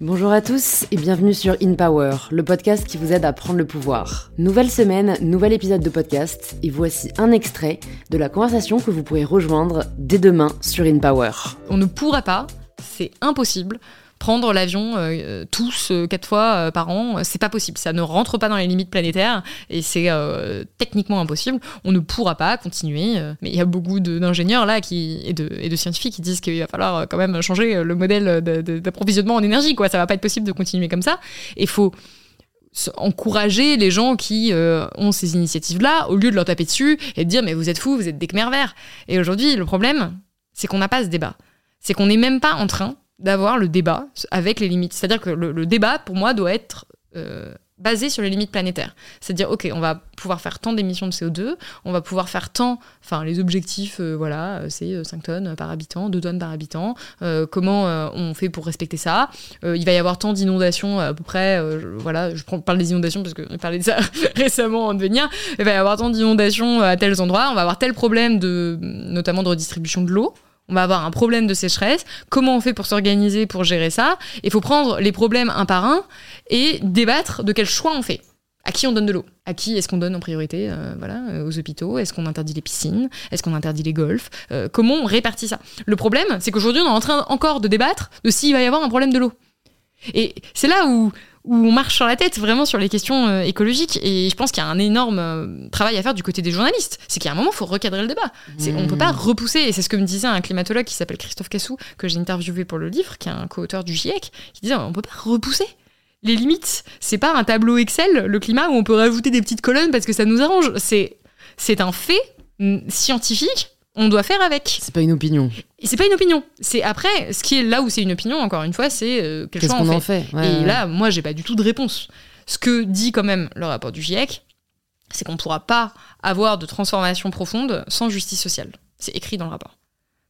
Bonjour à tous et bienvenue sur In Power, le podcast qui vous aide à prendre le pouvoir. Nouvelle semaine, nouvel épisode de podcast et voici un extrait de la conversation que vous pourrez rejoindre dès demain sur In Power. On ne pourra pas, c'est impossible, prendre l'avion euh, tous euh, quatre fois euh, par an, c'est pas possible. Ça ne rentre pas dans les limites planétaires et c'est techniquement impossible. On ne pourra pas continuer. mais il y a beaucoup d'ingénieurs là qui, et, de, et scientifiques qui disent qu'il va falloir quand même changer le modèle d'approvisionnement en énergie. Quoi. Ça va pas être possible de continuer comme ça. Il faut encourager les gens qui ont ces initiatives-là au lieu de leur taper dessus et de dire mais vous êtes fous, vous êtes des Khmer verts. Et aujourd'hui, le problème, c'est qu'on n'a pas ce débat. C'est qu'on n'est même pas en train d'avoir le débat avec les limites. C'est-à-dire que le, débat, pour moi, doit être euh, basé sur les limites planétaires. C'est-à-dire, OK, on va pouvoir faire tant d'émissions de CO2, on va pouvoir faire tant, enfin, les objectifs, euh, voilà, c'est 5 euh, tonnes par habitant, 2 tonnes par habitant, comment on fait pour respecter ça Il va y avoir tant d'inondations à peu près, voilà, je parle des inondations parce qu'on parlait de ça récemment en devenir, il va y avoir tant d'inondations à tels endroits, on va avoir tel problème de, notamment de redistribution de l'eau, on va avoir un problème de sécheresse. Comment on fait pour s'organiser pour gérer ça? Il faut prendre les problèmes un par un et débattre de quel choix on fait. À qui on donne de l'eau? À qui est-ce qu'on donne en priorité euh, voilà, euh, Aux hôpitaux? Est-ce qu'on interdit les piscines? Est-ce qu'on interdit les golfs? Euh, Comment on répartit ça? Le problème, c'est qu'aujourd'hui, on est en train encore de débattre de s'il va y avoir un problème de l'eau. Et c'est là où où on marche sur la tête vraiment sur les questions euh, écologiques. Et je pense qu'il y a un énorme euh, travail à faire du côté des journalistes. C'est a un moment, il faut recadrer le débat. On ne peut pas mmh. repousser. Et c'est ce que me disait un climatologue qui s'appelle Christophe Cassou, que j'ai interviewé pour le livre, qui est un co-auteur du GIEC, qui disait on ne peut pas repousser. Les limites, c'est pas un tableau Excel, le climat, où on peut rajouter des petites colonnes parce que ça nous arrange. C'est, c'est un fait mm, scientifique on doit faire avec. C'est pas une opinion. C'est pas une opinion. C'est après, ce qui est là où c'est une opinion, encore une fois, c'est euh, qu'est-ce qu'on en fait. Et là, moi, j'ai pas du tout de réponse. Ce que dit quand même le rapport du GIEC, c'est qu'on ne pourra pas avoir de transformation profonde sans justice sociale. C'est écrit dans le rapport.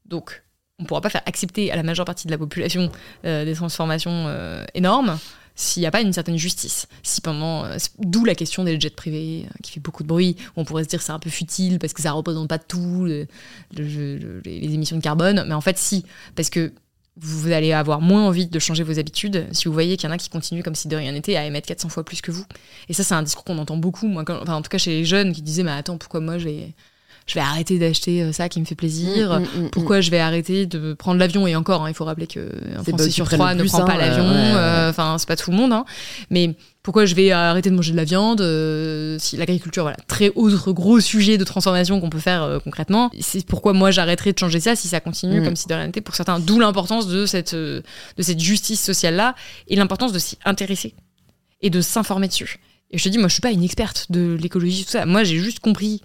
Donc, on ne pourra pas faire accepter à la majeure partie de la population euh, des transformations euh, énormes s'il n'y a pas une certaine justice. Si pendant, euh, d'où la question des jets privés euh, qui fait beaucoup de bruit. On pourrait se dire c'est un peu futile parce que ça représente pas tout les émissions de carbone, mais en fait si, parce que vous allez avoir moins envie de changer vos habitudes si vous voyez qu'il y en a qui continuent comme si de rien n'était à émettre 400 fois plus que vous. Et ça, c'est un discours qu'on entend beaucoup, moi, enfin, en tout cas chez les jeunes qui disaient Mais attends, pourquoi moi j'ai je vais arrêter d'acheter euh, ça qui me fait plaisir. Mm, mm, mm, Pourquoi je vais arrêter de prendre l'avion? Et encore, hein, il faut rappeler que un Français sur trois ne prend pas hein, l'avion. Euh, enfin, c'est pas tout le monde. Hein. Mais pourquoi je vais arrêter de manger de la viande euh, Si l'agriculture, voilà, très autre gros sujet de transformation qu'on peut faire concrètement. C'est pourquoi moi j'arrêterai de changer ça si ça continue comme si de rien n'était pour certains. D'où l'importance de cette de cette justice sociale là et l'importance de s'y intéresser et de s'informer dessus. Et je te dis, moi je suis pas une experte de l'écologie tout ça. Moi j'ai juste compris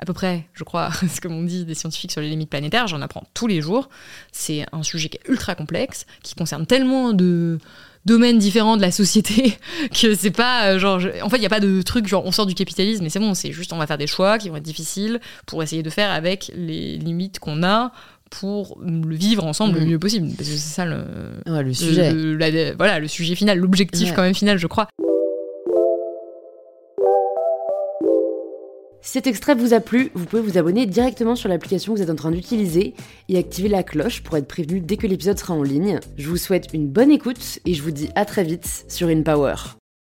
à peu près, je crois, ce que m'ont dit des scientifiques sur les limites planétaires. J'en apprends tous les jours. C'est un sujet qui est ultra complexe, qui concerne tellement de domaines différents de la société que c'est pas euh, genre en fait il y a pas de truc genre on sort du capitalisme mais c'est bon c'est juste on va faire des choix qui vont être difficiles pour essayer de faire avec les limites qu'on a pour le vivre ensemble le mmh. mieux possible parce que c'est ça le, sujet voilà le sujet final l'objectif quand même final je crois Si cet extrait vous a plu, vous pouvez vous abonner directement sur l'application que vous êtes en train d'utiliser et activer la cloche pour être prévenu dès que l'épisode sera en ligne. Je vous souhaite une bonne écoute et je vous dis à très vite sur InPower.